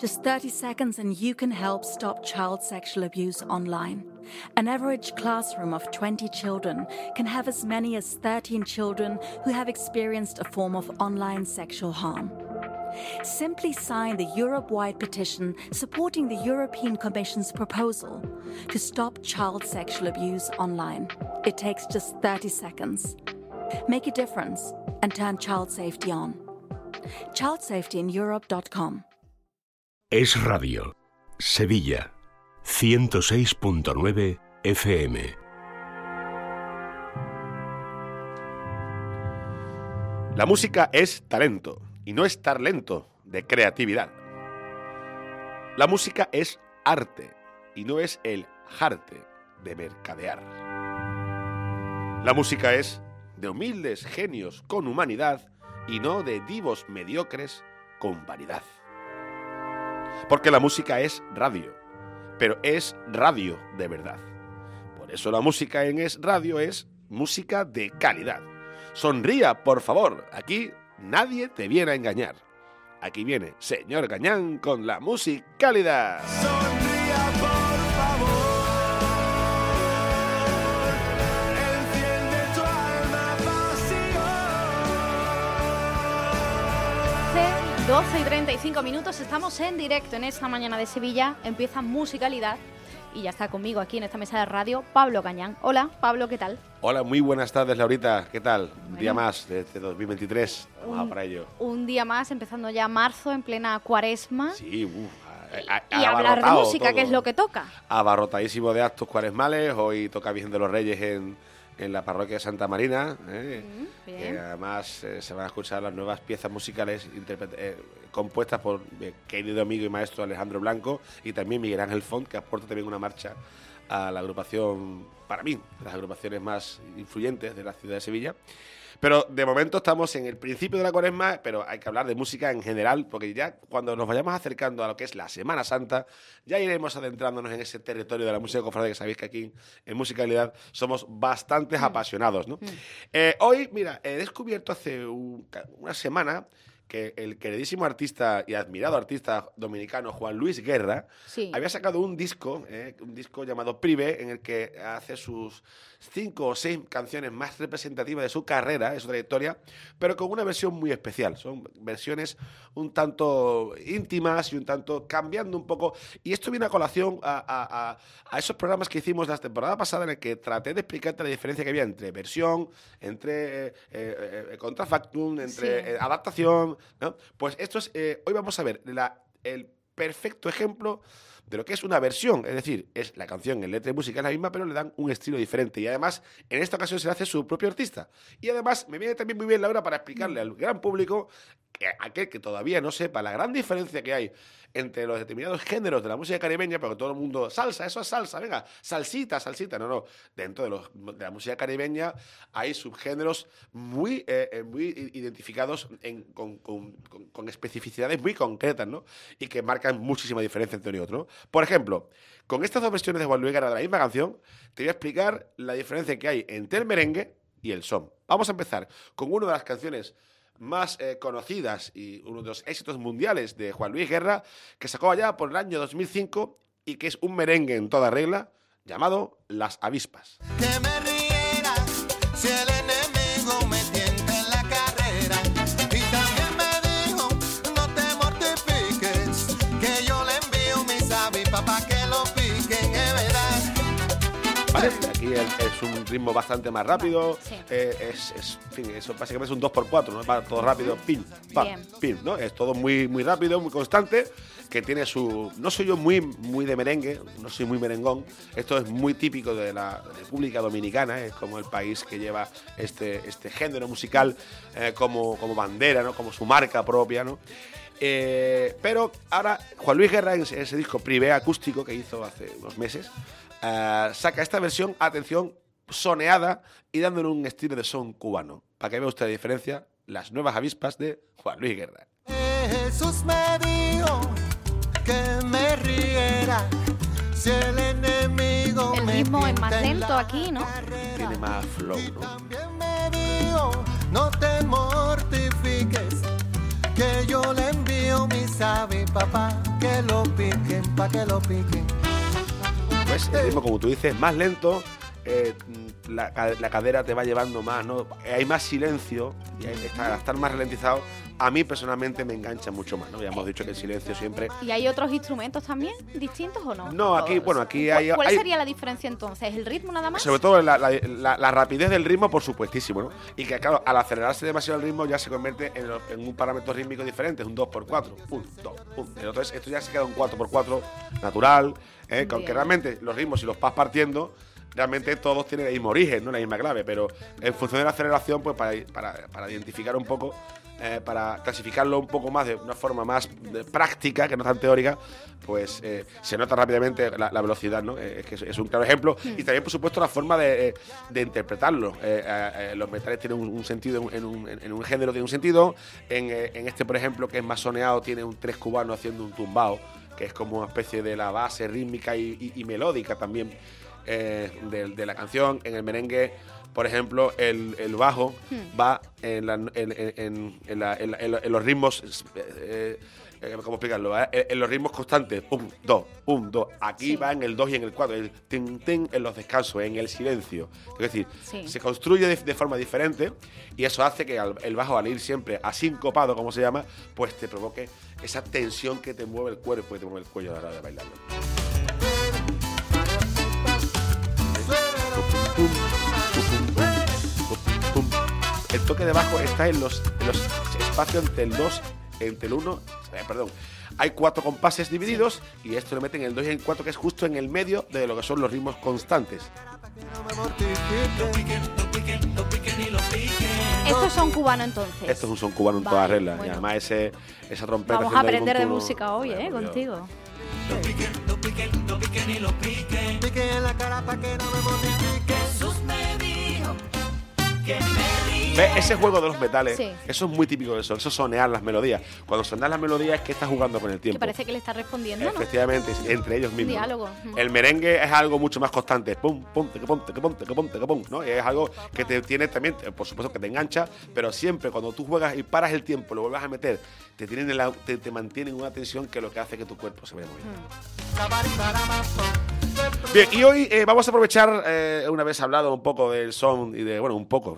Just 30 seconds and you can help stop child sexual abuse online. An average classroom of 20 children can have as many as 13 children who have experienced a form of online sexual harm. Simply sign the Europe wide petition supporting the European Commission's proposal to stop child sexual abuse online. It takes just 30 seconds. Make a difference and turn child safety on. ChildSafetyInEurope.com. Es Radio. Sevilla. 106.9 FM. La música es talento y no estar lento de creatividad. La música es arte y no es el jarte de mercadear. La música es de humildes genios con humanidad y no de divos mediocres con vanidad. Porque la música es radio, pero es radio de verdad. Por eso la música en Es Radio es música de calidad. Sonría, por favor, aquí nadie te viene a engañar. Aquí viene Señor Gañán con la musicalidad. Sonría, 12 y 35 minutos, estamos en directo en esta mañana de Sevilla, empieza musicalidad y ya está conmigo aquí en esta mesa de radio Pablo Cañán. Hola, Pablo, ¿qué tal? Hola, muy buenas tardes, Laurita. ¿Qué tal? Un día más de este 2023. Vamos a Un- por ello. Un día más, empezando ya marzo, en plena cuaresma. Sí, uf, a- a- y hablar de música, que es lo que toca. Abarrotadísimo de actos cuaresmales. Hoy toca Virgen de los Reyes en, en la parroquia de Santa Marina. ¿eh? Mm. Que además eh, se van a escuchar las nuevas piezas musicales eh, compuestas por mi querido amigo y maestro Alejandro Blanco y también Miguel Ángel Font, que aporta también una marcha a la agrupación, para mí, de las agrupaciones más influyentes de la ciudad de Sevilla. Pero de momento estamos en el principio de la cuaresma, pero hay que hablar de música en general, porque ya cuando nos vayamos acercando a lo que es la Semana Santa, ya iremos adentrándonos en ese territorio de la música cofrade, que sabéis que aquí en Musicalidad somos bastantes apasionados. ¿no? Eh, hoy, mira, he descubierto hace un- una semana que el queridísimo artista y admirado artista dominicano Juan Luis Guerra Sí. había sacado un disco, eh, un disco llamado Prive, en el que hace sus cinco o seis canciones más representativas de su carrera, de su trayectoria, pero con una versión muy especial. Son versiones un tanto íntimas y un tanto cambiando un poco. Y esto viene a colación a, a- a- a esos programas que hicimos la temporada pasada en el que traté de explicarte la diferencia que había entre versión, entre eh, eh, eh, contrafactum, entre Sí. eh, adaptación. Pues esto es, eh, hoy vamos a ver la, el perfecto ejemplo de lo que es una versión, es decir, es la canción en letra y música es la misma, pero le dan un estilo diferente. Y además, en esta ocasión se le hace su propio artista. Y además, me viene también muy bien, Laura, para explicarle al gran público, que aquel que todavía no sepa la gran diferencia que hay entre los determinados géneros de la música caribeña, porque todo el mundo, salsa, eso es salsa, venga, salsita, salsita. No, no. Dentro de, los- de la música caribeña hay subgéneros muy, eh, eh, muy identificados en- con, con- especificidades muy concretas, ¿no? Y que marcan muchísima diferencia entre uno y otro. Por ejemplo, con estas dos versiones de Juan Luis de la misma canción, te voy a explicar la diferencia que hay entre el merengue y el son. Vamos a empezar con una de las canciones más eh, conocidas y uno de los éxitos mundiales de Juan Luis Guerra, que sacó allá por el año 2005 y que es un merengue en toda regla, llamado Las Avispas. Aquí es un ritmo bastante más rápido. Sí. eh, es, es- en fin, eso básicamente es un 2x4, ¿no? Va todo rápido, pin, pam, pin, ¿no? Es todo muy, muy rápido, muy constante, que tiene su... No soy yo muy, muy de merengue, no soy muy merengón. Esto es muy típico de la República Dominicana, es como el país que lleva este, este género musical eh, como, como bandera, ¿no? Como su marca propia, ¿no? Eh, pero ahora Juan Luis Guerra en ese disco Privé acústico que hizo hace unos meses eh, saca esta versión, atención, soneada y dándole un estilo de son cubano. Para que vea usted la diferencia, las nuevas avispas de Juan Luis Guerra. Jesús me dijo que me riera si el enemigo El me ritmo es más lento aquí, ¿no? carrera. Tiene más flow, ¿no? También me dijo, no te mortifiques, que yo le envío envío mi sabe, papá, que lo piquen, pa' que lo piquen. Pues el ritmo, como tú dices, más lento, eh, la, la cadera te va llevando más, ¿no? Hay más silencio y hay- está- al estar más ralentizado, a mí personalmente me engancha mucho más, ¿no? Ya hemos dicho que el silencio siempre... ¿Y hay otros instrumentos también distintos o no? No, aquí- ¿O- bueno, aquí ¿Cuál- hay- ¿Cuál hay- sería la diferencia entonces? ¿El ritmo nada más? Sobre todo la, la- la- la rapidez del ritmo, por supuestísimo, ¿no? Y que, claro, al acelerarse demasiado el ritmo ya se convierte en, un parámetro rítmico diferente, un 2x4. 1, 2, 1. Entonces, esto ya se queda un 4x4 natural, ¿eh? que aunque realmente los ritmos, si los vas partiendo, realmente todos tienen el mismo origen, ¿no? La misma clave, pero en función de la aceleración, pues para, para- para identificar un poco, eh, para clasificarlo un poco más de una forma más de práctica, que no tan teórica, pues eh, se nota rápidamente la, la velocidad, ¿no? Eh, es que es, es un claro ejemplo. Y también, por supuesto, la forma de, eh, de interpretarlo. Eh, eh, eh, los metales tienen un, un sentido, en un, en- un género tiene un sentido. En, eh, en este, por ejemplo, que es más soneado, tiene un tres cubano haciendo un tumbao, que es como una especie de la base rítmica y, y- y melódica también eh, de, de la canción. En el merengue, por ejemplo, el, el bajo va en, la- en- la- la- los ritmos. eh, eh, ¿Cómo explicarlo? eh? En, los ritmos constantes. Un, dos, un, dos. Aquí Sí. va en el 2 y en el 4. El tin, tin en los descansos, en el silencio. Es decir, Sí. se construye de, de forma diferente y eso hace que el bajo, al ir siempre asincopado, como se llama, pues te provoque esa tensión que te mueve el cuerpo y te mueve el cuello a la hora de bailarlo. El toque de bajo está en los, en los espacios entre el 2, entre el 1, eh, perdón. Hay cuatro compases divididos y esto lo meten en el 2 y en el 4, que es justo en el medio de lo que son los ritmos constantes. No mortifiquen. Estos son cubanos entonces. Esto es un son cubano en Vale, toda regla. Y bueno. además ese, esa trompeta. Vamos a aprender de música hoy, Bueno, ¿eh? por Dios. Contigo. Piquen en la cara pa' que no me ¿Ves? Ese juego de los metales, Sí. eso es muy típico de eso, eso es sonear las melodías. Cuando soneas las melodías es que estás jugando con el Que tiempo. parece que le está respondiendo, ¿no? Efectivamente, entre ellos mismos. diálogo. El merengue es algo mucho más constante. Pum, pum, que pum, que pum, que pum, que pum, ¿no? Es algo que te tiene también, eh, por supuesto que te engancha, pero siempre cuando tú juegas y paras el tiempo, lo vuelves a meter, te tienen en la- te, te mantienen una tensión que lo que hace que tu cuerpo se vea muy bien. Bien, y hoy eh, vamos a aprovechar, eh, una vez hablado un poco del son y de, bueno, un poco,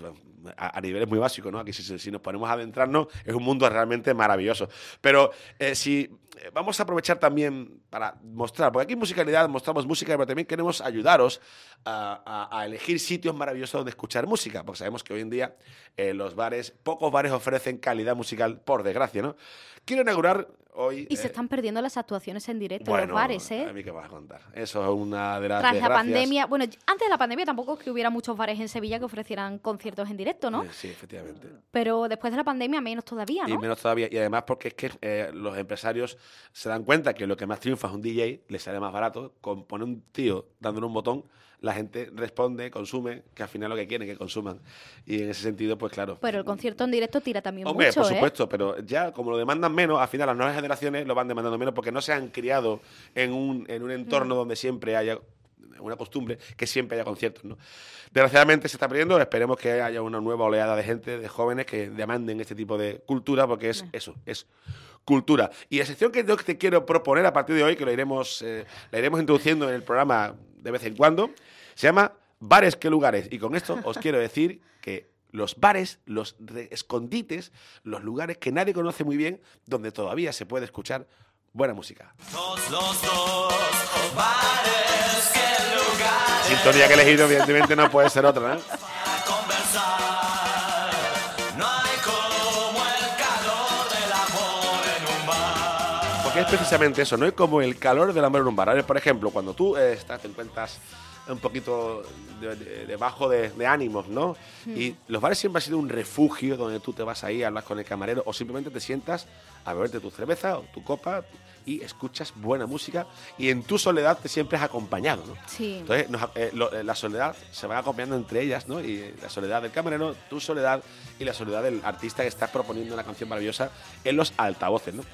a, a niveles muy básicos, ¿no? Aquí si, nos ponemos a adentrarnos es un mundo realmente maravilloso. Pero eh, si vamos a aprovechar también para mostrar, porque aquí en musicalidad mostramos música, pero también queremos ayudaros a, a- a elegir sitios maravillosos donde escuchar música, porque sabemos que hoy en día eh, los bares, pocos bares ofrecen calidad musical, por desgracia, ¿no? Quiero inaugurar hoy... Y se eh, están perdiendo las actuaciones en directo en los bares, ¿eh? A mí qué vas a contar. Eso es una de las Tras la pandemia, bueno, antes de la pandemia tampoco es que hubiera muchos bares en Sevilla que ofrecieran conciertos en directo, ¿no? Eh, Sí, efectivamente. Pero después de la pandemia menos todavía, Y ¿no? menos todavía. Y además porque es que eh, los empresarios se dan cuenta que lo que más triunfa es un DJ, les sale más barato. Con poner un tío dándole un botón, la gente responde, consume, que al final lo que quieren que consuman. Y en ese sentido, pues claro. Pero el concierto en directo tira también Hombre, mucho, por ¿eh? supuesto, pero ya como lo demandan menos, al final las nuevas generaciones lo van demandando menos porque no se han criado en un, en un Mm. entorno donde siempre haya una costumbre que siempre haya conciertos, ¿no? Desgraciadamente se está perdiendo, esperemos que haya una nueva oleada de gente, de jóvenes que demanden este tipo de cultura porque es eso, es cultura. Y la sección que yo te quiero proponer a partir de hoy, que lo iremos, eh, la iremos introduciendo en el programa de vez en cuando, se llama Bares que lugares. Y con esto os quiero decir que los bares, los escondites, los lugares que nadie conoce muy bien, donde todavía se puede escuchar buena música. Sintonía que he elegido, evidentemente, no puede ser otra, ¿no? Porque es precisamente eso, no es como el calor del amor en un bar. Por ejemplo, cuando tú eh, estás, te encuentras un poquito de, de- ánimos, ¿no? Y los bares siempre han sido un refugio donde tú te vas ahí, hablas con el camarero o simplemente te sientas a beberte tu cerveza o tu copa y escuchas buena música y en tu soledad te sientes acompañado, ¿no? Sí. Entonces, nos- eh, lo- eh, la soledad se va acompañando entre ellas, ¿no? Y eh, la soledad del camarero, tu soledad y la soledad del artista que está proponiendo una canción maravillosa en los altavoces, ¿no?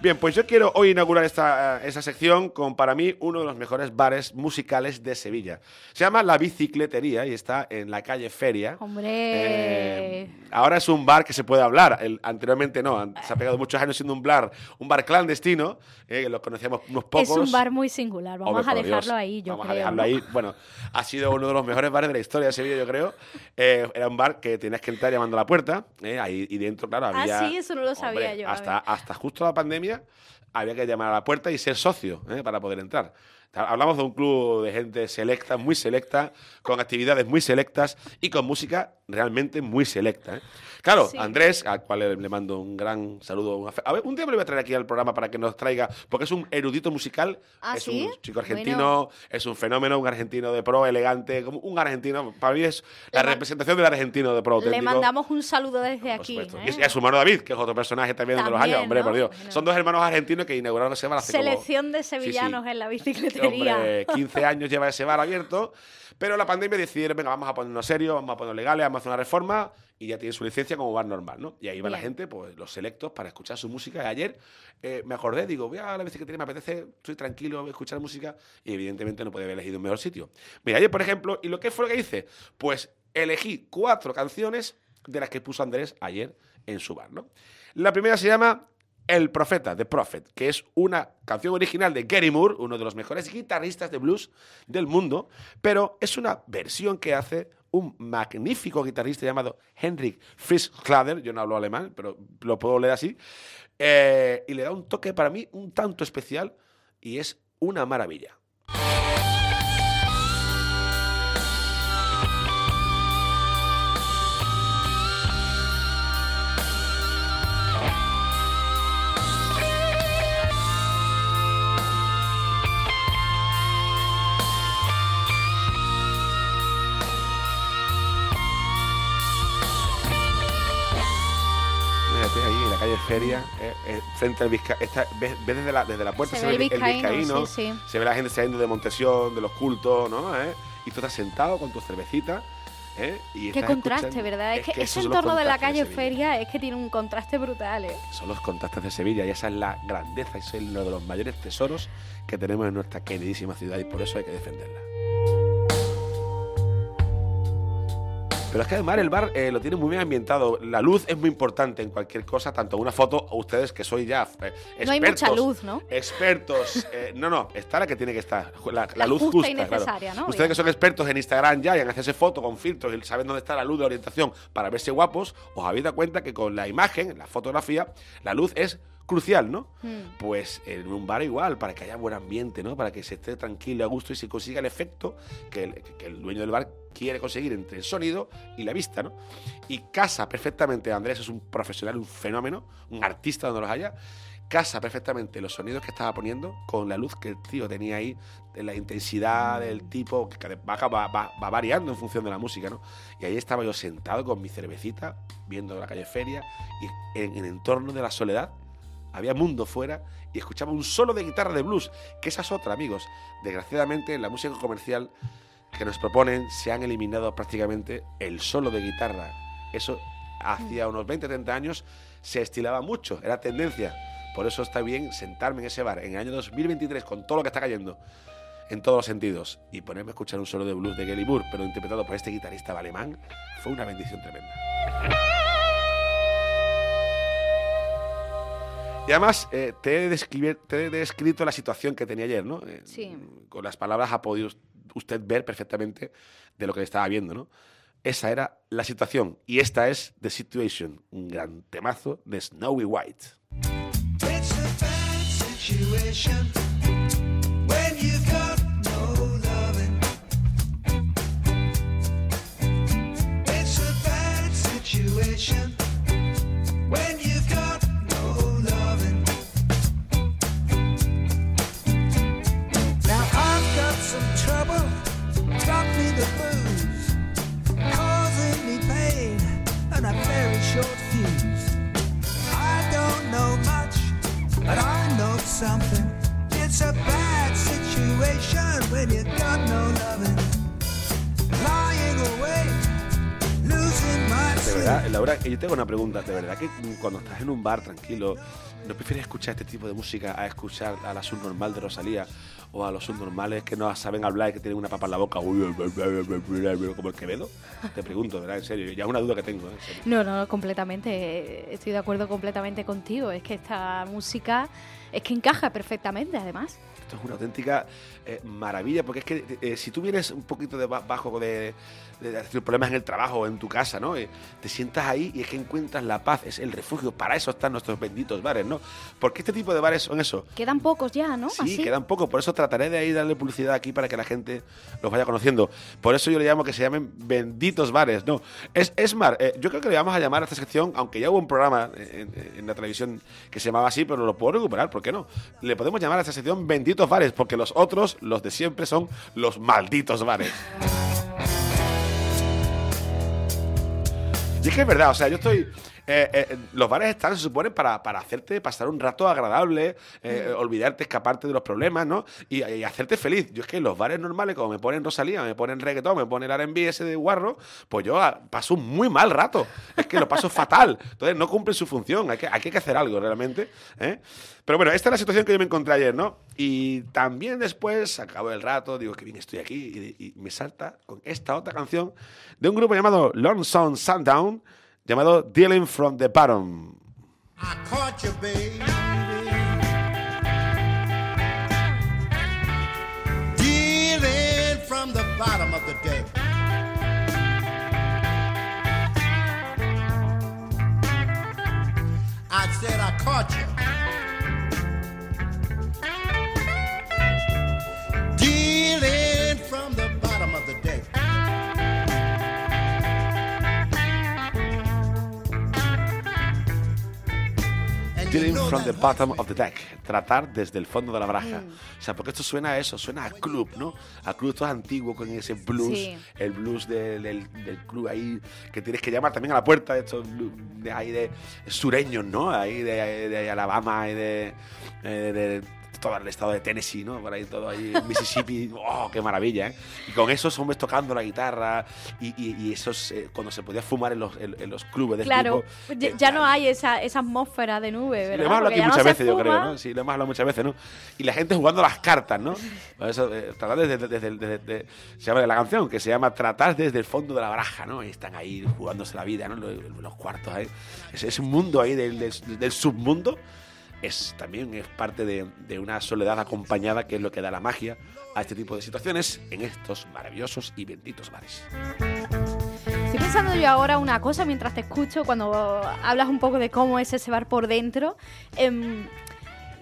Bien, pues yo quiero hoy inaugurar esta, eh, esa sección con para mí uno de los mejores bares musicales de Sevilla. Se llama La Bicicletería y está en la calle Feria. Hombre. Eh, ahora es un bar que se puede hablar. El- anteriormente no. Se ha pegado muchos años siendo un bar, un bar clandestino. eh, que lo conocíamos unos pocos. es un bar muy singular. Vamos Hombre, a dejarlo Dios. ahí, yo Vamos creo. a dejarlo ¿no? ahí. Bueno, ha sido uno de los mejores bares de la historia de Sevilla, yo creo. Eh, era un bar que tenías que entrar llamando a la puerta. eh, ahí, y dentro, claro, Ah, había. sí, eso no lo sabía yo, Hasta, hasta justo la pandemia había que llamar a la puerta y ser socio eh, para poder entrar. Hablamos de un club de gente selecta, muy selecta, con actividades muy selectas y con música realmente muy selecta. ¿eh? Claro, Sí. Andrés, al cual le, le mando un gran saludo. A ver, un día me lo voy a traer aquí al programa para que nos traiga, porque es un erudito musical, ¿Ah, es sí? un chico argentino, Bueno. es un fenómeno, un argentino de pro, elegante, como un argentino, para mí es la Le representación del argentino de pro Le auténtico. mandamos un saludo desde Por aquí. ¿eh? Y a su hermano David, que es otro personaje también, de los También, años, hombre, ¿no? por Dios. Bueno. Son dos hermanos argentinos que inauguraron ese bar hace como- Selección de Sí, sí. sevillanos en la bicicletería. Hombre, 15 años lleva ese bar abierto, pero la pandemia decidieron, venga, vamos a ponernos serios, vamos a ponernos legales, vamos a hacer una reforma y ya tiene su licencia como bar normal, ¿no? Y ahí va la gente, pues los selectos, para escuchar su música. Y ayer eh, me acordé, digo, voy a la bicicletería, me apetece, estoy tranquilo, voy a escuchar música y evidentemente no podía haber elegido un mejor sitio. Mira, ayer, por ejemplo, ¿y lo que fue lo que hice? Pues elegí cuatro canciones de las que puso Andrés ayer en su bar, ¿no? La primera se llama el Profeta, The Prophet, que es una canción original de Gary Moore, uno de los mejores guitarristas de blues del mundo, pero es una versión que hace un magnífico guitarrista llamado Henrik Frischklader, yo no hablo alemán, pero lo puedo leer así, eh, y le da un toque para mí un tanto especial y es una maravilla. Feria, eh, eh, frente al Vizca ves, ves desde, la, desde la puerta, Se se, ve el vizcaíno, sí, sí. se ve la gente saliendo de Montesión, de los cultos, ¿no? ¿Eh? Y tú estás sentado con tu cervecita. ¿eh? Y Qué contraste, escuchando- ¿verdad? Es, que, esos ese entorno de la calle Sevilla. Feria es que tiene un contraste brutal, ¿eh? Son los contrastes de Sevilla y esa es la grandeza, ese es uno de los mayores tesoros que tenemos en nuestra queridísima ciudad y por eso hay que defenderla. Pero es que además el bar eh, lo tiene muy bien ambientado. La luz es muy importante en cualquier cosa, tanto una foto o ustedes que sois ya eh, expertos. No hay mucha luz, ¿no? Expertos. eh, no, no, está la que tiene que estar. La, la La luz justa justa. y claro. necesaria, ¿no? Ustedes que son expertos en Instagram ya y en hacerse fotos con filtros y saben dónde está la luz de orientación para verse guapos, os habéis dado cuenta que con la imagen, la fotografía, la luz es crucial, ¿no? Hmm. Pues en un bar igual, para que haya buen ambiente, ¿no? Para que se esté tranquilo, a gusto y se consiga el efecto que el, que el dueño del bar quiere conseguir entre el sonido y la vista, ¿no? Y casa perfectamente, Andrés es un profesional, un fenómeno, un artista donde los haya, casa perfectamente los sonidos que estaba poniendo con la luz que el tío tenía ahí, de la intensidad del tipo, que va, va- va variando en función de la música, ¿no? Y ahí estaba yo sentado con mi cervecita, viendo la calle Feria, y en el entorno de la soledad, había mundo fuera y escuchaba un solo de guitarra de blues, que esa es otra, amigos. Desgraciadamente, en la música comercial que nos proponen se han eliminado prácticamente el solo de guitarra. Eso hacía unos 20, 30 años se estilaba mucho, era tendencia. Por eso está bien sentarme en ese bar en el año 2023 con todo lo que está cayendo en todos los sentidos y ponerme a escuchar un solo de blues de Gary Moore, pero interpretado por este guitarrista alemán, fue una bendición tremenda. Y además, eh, te, he te he descrito la situación que tenía ayer, ¿no? Eh, Sí. Con las palabras ha podido usted ver perfectamente de lo que estaba viendo, ¿no? Esa era la situación. Y esta es The Situation, un gran temazo de Snowy White. It's a bad situation but I know something. It's a bad situation when you got no loving. De verdad, Laura, yo tengo una pregunta. De verdad que cuando estás en un bar tranquilo, ¿No prefieres escuchar este tipo de música a escuchar a la subnormal de Rosalía o a los subnormales que no saben hablar y que tienen una papa en la boca como el Quevedo? Te pregunto, ¿verdad? En serio, ya es una duda que tengo. ¿eh? No, no, completamente. Estoy de acuerdo completamente contigo. Es que esta música es que encaja perfectamente, además. Esto es una auténtica eh, maravilla, porque es que eh, si tú vienes un poquito de ba- bajo de, de, problemas en el trabajo o en tu casa, ¿no? Eh, te sientas ahí y es que encuentras la paz, es el refugio. Para eso están nuestros benditos bares, ¿no? Porque este tipo de bares son eso. Quedan pocos ya, ¿no? Sí, Así. quedan poco, por eso trataré de ahí darle publicidad aquí para que la gente los vaya conociendo. Por eso yo le llamo que se llamen benditos bares, ¿no? Es, es más, eh, yo creo que le vamos a llamar a esta sección, aunque ya hubo un programa en, en la televisión que se llamaba así, pero lo puedo recuperar, ¿por qué no? Le podemos llamar a esta sección benditos bares, porque los otros, los de siempre, son los malditos bares. Y es que es verdad, o sea, yo estoy. Eh, eh, los bares están, se suponen, para, para hacerte pasar un rato agradable, eh, olvidarte, escaparte de los problemas, ¿no? Y, y hacerte feliz. Yo es que los bares normales, como me ponen Rosalía, me ponen reggaetón, me ponen R&B ese de guarro, pues yo ah, paso un muy mal rato. Es que lo paso fatal. Entonces no cumplen su función. Hay que, hay que hacer algo realmente. ¿eh? Pero bueno, esta es la situación que yo me encontré ayer, ¿no? Y también después, acabo el rato, digo que bien estoy aquí y, y me salta con esta otra canción de un grupo llamado Lonesome Sundown, llamado Dealing from the Bottom. Of the. I said I caught you. From the bottom of the deck. Tratar desde el fondo de la baraja. O sea, porque esto suena a eso, suena a club, ¿no? A club todo antiguo con ese blues, Sí. el blues del, del- del club ahí, que tienes que llamar también a la puerta de estos de ahí de sureños, ¿no? Ahí de, de Alabama y de, eh, de todo el estado de Tennessee, ¿no? Por ahí todo ahí, Mississippi, ¡oh, qué maravilla! ¿eh? Y con esos hombres tocando la guitarra y, y- y esos, eh, cuando se podía fumar en los, en, en los clubes de Claro, tipo, ya, eh, ya no hay esa, esa atmósfera de nube, Sí, ¿verdad? lo hemos hablado aquí no muchas se veces, yo creo. ¿no? Sí, lo hemos hablado muchas veces, ¿no? Y la gente jugando las cartas, ¿no? Eso, eh, tratar desde, desde, desde- desde- se llama la canción, que se llama Tratar desde el fondo de la baraja, ¿no? Y están ahí jugándose la vida, ¿no? Los, los cuartos ahí. Ese, ese mundo ahí del, del- del submundo es también es parte de, de una soledad acompañada, que es lo que da la magia a este tipo de situaciones en estos maravillosos y benditos bares. Estoy pensando yo ahora una cosa mientras te escucho, cuando hablas un poco de cómo es ese bar por dentro. Em,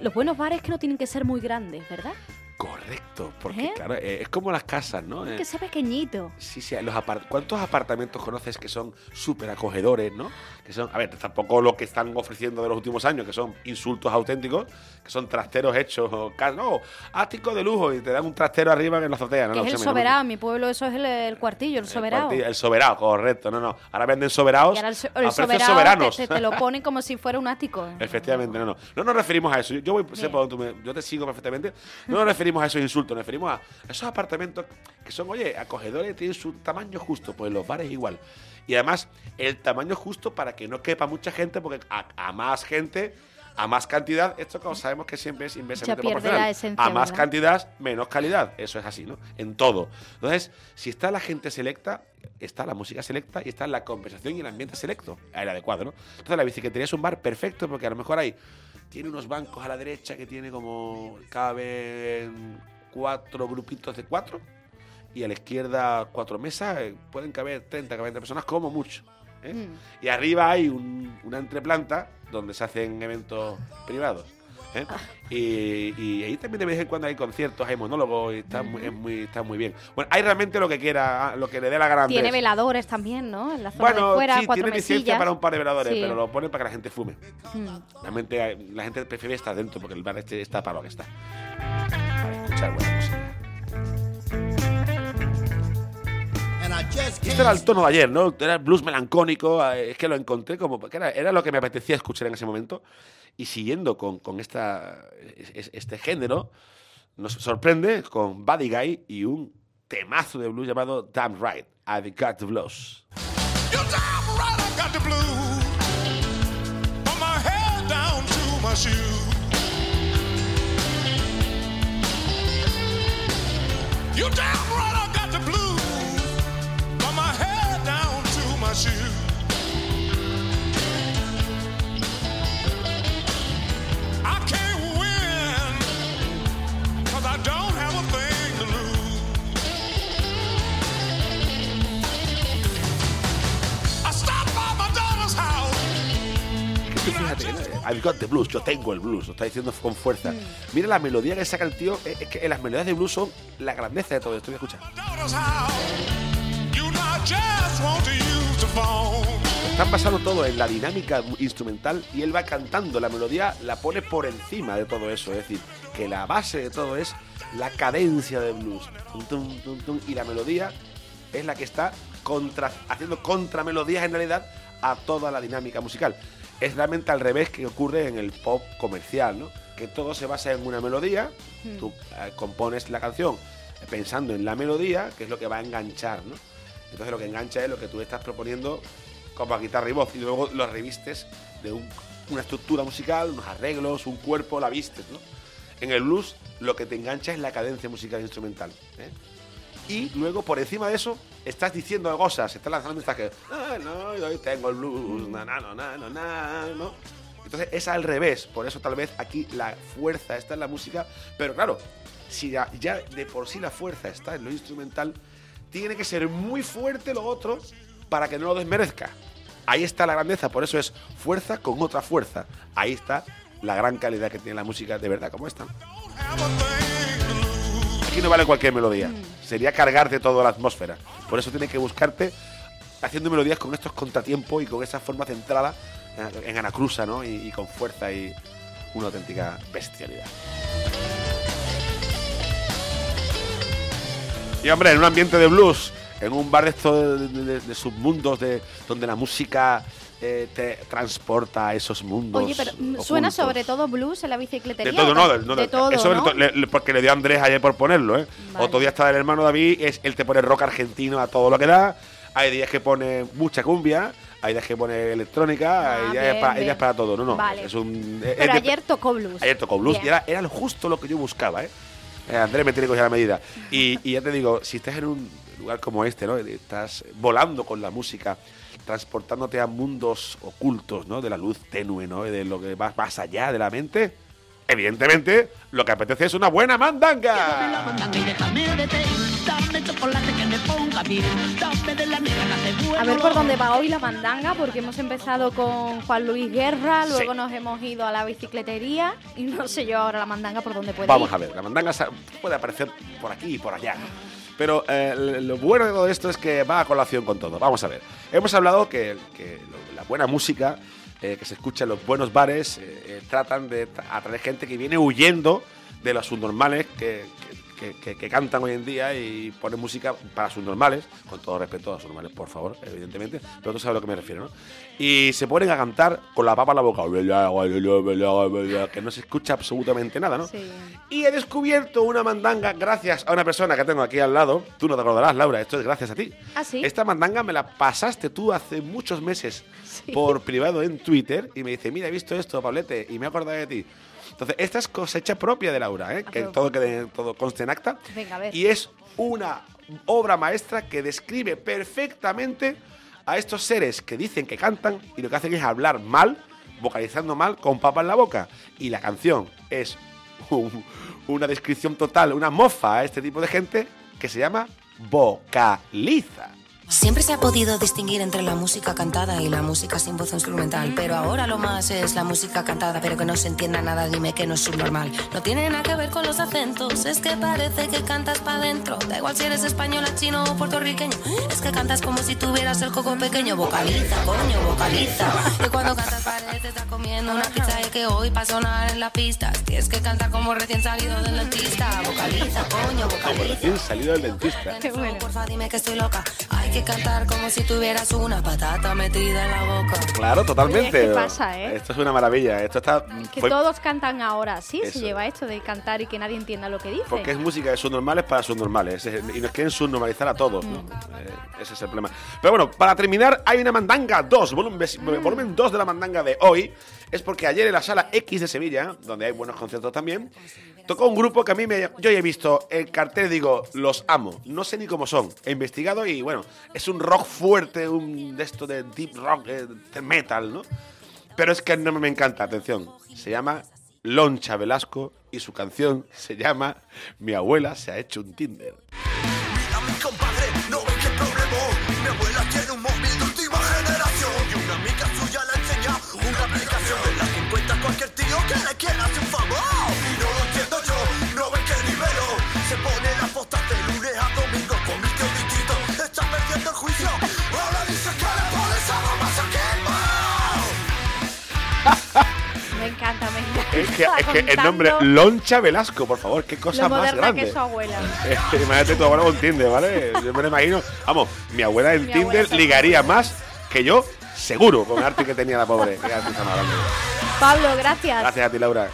los buenos bares que no tienen que ser muy grandes, ¿verdad? Correcto, porque ¿Eh? claro, eh, es como las casas, ¿no? Tienen Eh, que ser pequeñito. Sí, sí, los apart- ¿cuántos apartamentos conoces que son súper acogedores, no? Que son, a ver, tampoco lo que están ofreciendo de los últimos años, que son insultos auténticos, que son trasteros hechos, no, ático de lujo, y te dan un trastero arriba en la azotea, ¿no? que no, es el soberano, mi pueblo eso es el, el cuartillo, el el soberano. cuartillo- El soberano, correcto, no, no. Ahora venden soberados Y ahora el, so- a el precios soberanos. te, te- te lo ponen como si fuera un ático. Efectivamente, no, no. No nos referimos a eso. Yo, yo voy, dónde tú me- yo te sigo perfectamente. No nos referimos a esos insultos, nos referimos a esos apartamentos que son, oye, acogedores, tienen su tamaño justo. Pues los bares igual. Y además, el tamaño justo para que no quepa mucha gente, porque a, a más gente, a más cantidad, esto como sabemos que siempre es inversamente proporcional. la esencia, a más ¿verdad? cantidad, menos calidad. Eso es así, ¿no? En todo. Entonces, si está la gente selecta, está la música selecta y está la conversación y el ambiente selecto, el adecuado, ¿no? Entonces, la bicicletería es un bar perfecto porque a lo mejor hay tiene unos bancos a la derecha que tiene como caben cuatro grupitos de cuatro y a la izquierda cuatro mesas, eh, pueden caber 30, 40 personas como mucho. ¿Eh? Mm. Y arriba hay un- una entreplanta donde se hacen eventos privados. ¿eh? Ah. Y, y ahí también de vez en cuando hay conciertos, hay monólogos y está, muy, es muy, está muy bien. Bueno, hay realmente lo que quiera, lo que le dé la gana. Tiene veladores también, ¿no? En la zona Bueno, de fuera, sí, cuatro tiene licencia para un par de veladores, Sí. pero lo ponen para que la gente fume. Mm. Realmente la gente prefiere estar dentro porque el bar este está para lo que está. Para escuchar buena Este era el tono de ayer, ¿no? Era blues melancónico, eh, es que lo encontré como... que era, era lo que me apetecía escuchar en ese momento. Y siguiendo con, con esta, es- es- este género, nos sorprende con Buddy Guy y un temazo de blues llamado Damn Right, I've Got the Blues. You damn right I got the blues. From my head down to my shoes. You damn right to my shoes. I can't win 'cause I don't have a thing to lose. I stopped by my daughter's house. Tú fíjate, ¿no? I've got the blues, yo tengo el blues, lo está diciendo con fuerza. Mira la melodía que saca el tío, eh, es que las melodías de blues son la grandeza de todo esto. Voy a escuchar. Están basando todo en la dinámica instrumental y él va cantando. La melodía la pone por encima de todo eso. Es decir, que la base de todo es la cadencia del blues. Tum, tum, tum, tum, y la melodía es la que está contra, haciendo contramelodías en realidad a toda la dinámica musical. Es realmente al revés que ocurre en el pop comercial, ¿no? Que todo se basa en una melodía. Tú eh, compones la canción pensando en la melodía, que es lo que va a enganchar, ¿no? Entonces lo que engancha es lo que tú estás proponiendo como a guitarra y voz y luego lo revistes de un- una estructura musical, unos arreglos, un cuerpo, la vistes, ¿no? En el blues lo que te engancha es la cadencia musical instrumental. ¿eh? Y luego por encima de eso estás diciendo cosas, estás lanzando mensajes. Ah, no, yo tengo el blues, na, na, na, na, ¿no? Entonces es al revés, por eso tal vez aquí la fuerza está en la música, pero claro, si ya de por sí la fuerza está en lo instrumental, tiene que ser muy fuerte lo otro para que no lo desmerezca. Ahí está la grandeza, por eso es fuerza con otra fuerza. Ahí está la gran calidad que tiene la música de verdad como esta. Aquí no vale cualquier melodía, sería cargarte toda la atmósfera. Por eso tienes que buscarte haciendo melodías con estos contratiempos y con esa forma centrada eh, en anacrusa, ¿no? Y, y con fuerza y una auténtica bestialidad. Y hombre, en un ambiente de blues, en un bar de estos de, de- de submundos, de, donde la música eh, te transporta a esos mundos. Oye, pero mm, suena sobre todo blues en la bicicletería. De todo, ¿o no, de, no, de de- todo, eso ¿no? le- le- le- porque le dio a Andrés ayer por ponerlo, ¿eh? Vale. Otro día está el hermano David, es, él te pone rock argentino a todo lo que da. Hay días que pone mucha cumbia, hay días que pone electrónica, Ah, hay, días bien, para, días para todo. No, no. Vale. Es un, es Pero ayer tocó blues. Ayer tocó blues Bien. y era, justo lo que yo buscaba, ¿eh? Eh, Andrés me tiene que coger la medida. Y, y ya te digo, si estás en un lugar como este, ¿no? Estás volando con la música, transportándote a mundos ocultos, ¿no? De la luz tenue, ¿no? De lo que va más allá de la mente. Evidentemente, lo que apetece es una buena mandanga. A ver por dónde va hoy la mandanga, porque hemos empezado con Juan Luis Guerra, luego Sí. nos hemos ido a la bicicletería y no sé yo ahora la mandanga por dónde puede Vamos ir. a ver, la mandanga puede aparecer por aquí y por allá. Pero eh, lo bueno de todo esto es que va a colación con todo. Vamos a ver. Hemos hablado que, que la buena música eh, que se escucha en los buenos bares eh, eh, tratan de tra- atraer gente que viene huyendo de los subnormales que, que, que- que cantan hoy en día y ponen música para subnormales, con todo respeto a los subnormales, por favor, evidentemente, pero tú sabes a lo que me refiero, ¿no? Y se ponen a cantar con la papa en la boca, que no se escucha absolutamente nada, ¿no? Sí. Y he descubierto una mandanga gracias a una persona que tengo aquí al lado. Tú no te acordarás, Laura, esto es gracias a ti. ¿Ah, sí? Esta mandanga me la pasaste tú hace muchos meses Sí. por privado en Twitter y me dice, mira, he visto esto, Pablete, y me he acordado de ti. Entonces, esta es cosecha propia de Laura, ¿eh? Que todo, quede, todo conste en acta. Venga, a ver. Y es una obra maestra que describe perfectamente a estos seres que dicen que cantan y lo que hacen es hablar mal, vocalizando mal, con papa en la boca. Y la canción es un- una descripción total, una mofa a este tipo de gente que se llama vocaliza. Siempre se ha podido distinguir entre la música cantada y la música sin voz instrumental, pero ahora lo más es la música cantada, pero que no se entienda nada, dime que no es subnormal. No tiene nada que ver con los acentos, es que parece que cantas pa' dentro. Da igual si eres española, chino o puertorriqueño, es que cantas como si tuvieras el coco pequeño. Vocaliza, coño, vocaliza. Que cuando cantas parece estar comiendo una pizza y que hoy para sonar en la pista tienes que cantar como recién salido del dentista. Vocaliza, coño, Como vocaliza. recién salido del dentista. Qué bueno. Porfa, dime que estoy loca. Ay, que cantar como si tuvieras una patata metida en la boca. Claro, totalmente. ¿Qué pasa, eh? Esto es una maravilla. Esto está. Que fue- todos cantan ahora, sí, Eso. se lleva esto de cantar y que nadie entienda lo que dice. Porque es música de subnormales para subnormales. es- Y nos quieren subnormalizar a todos. ¿no? Mm. Eh, ese es el problema. Pero bueno, para terminar, hay una mandanga 2, volumen, Mm. volumen 2 de la mandanga de hoy. Es porque ayer en la sala X de Sevilla, donde hay buenos conciertos también, tocó un grupo que a mí me. Yo he visto el cartel digo, los amo. No sé ni cómo son. He investigado y bueno, es un rock fuerte, un de esto de deep rock, eh, de metal, ¿no? Pero es que nombre me encanta, atención. Se llama Loncha Velasco y su canción se llama Mi abuela se ha hecho un Tinder. Mira mi compadre, no Es que, es que el nombre Loncha Velasco, por favor, qué cosa lo más grande. que su abuela. Imagínate tu abuela con Tinder, ¿vale? Yo me lo imagino. Vamos, mi abuela en Mi Tinder ligaría más que yo, seguro, con el arte que tenía la pobre. Pablo, gracias. Gracias a ti, Laura.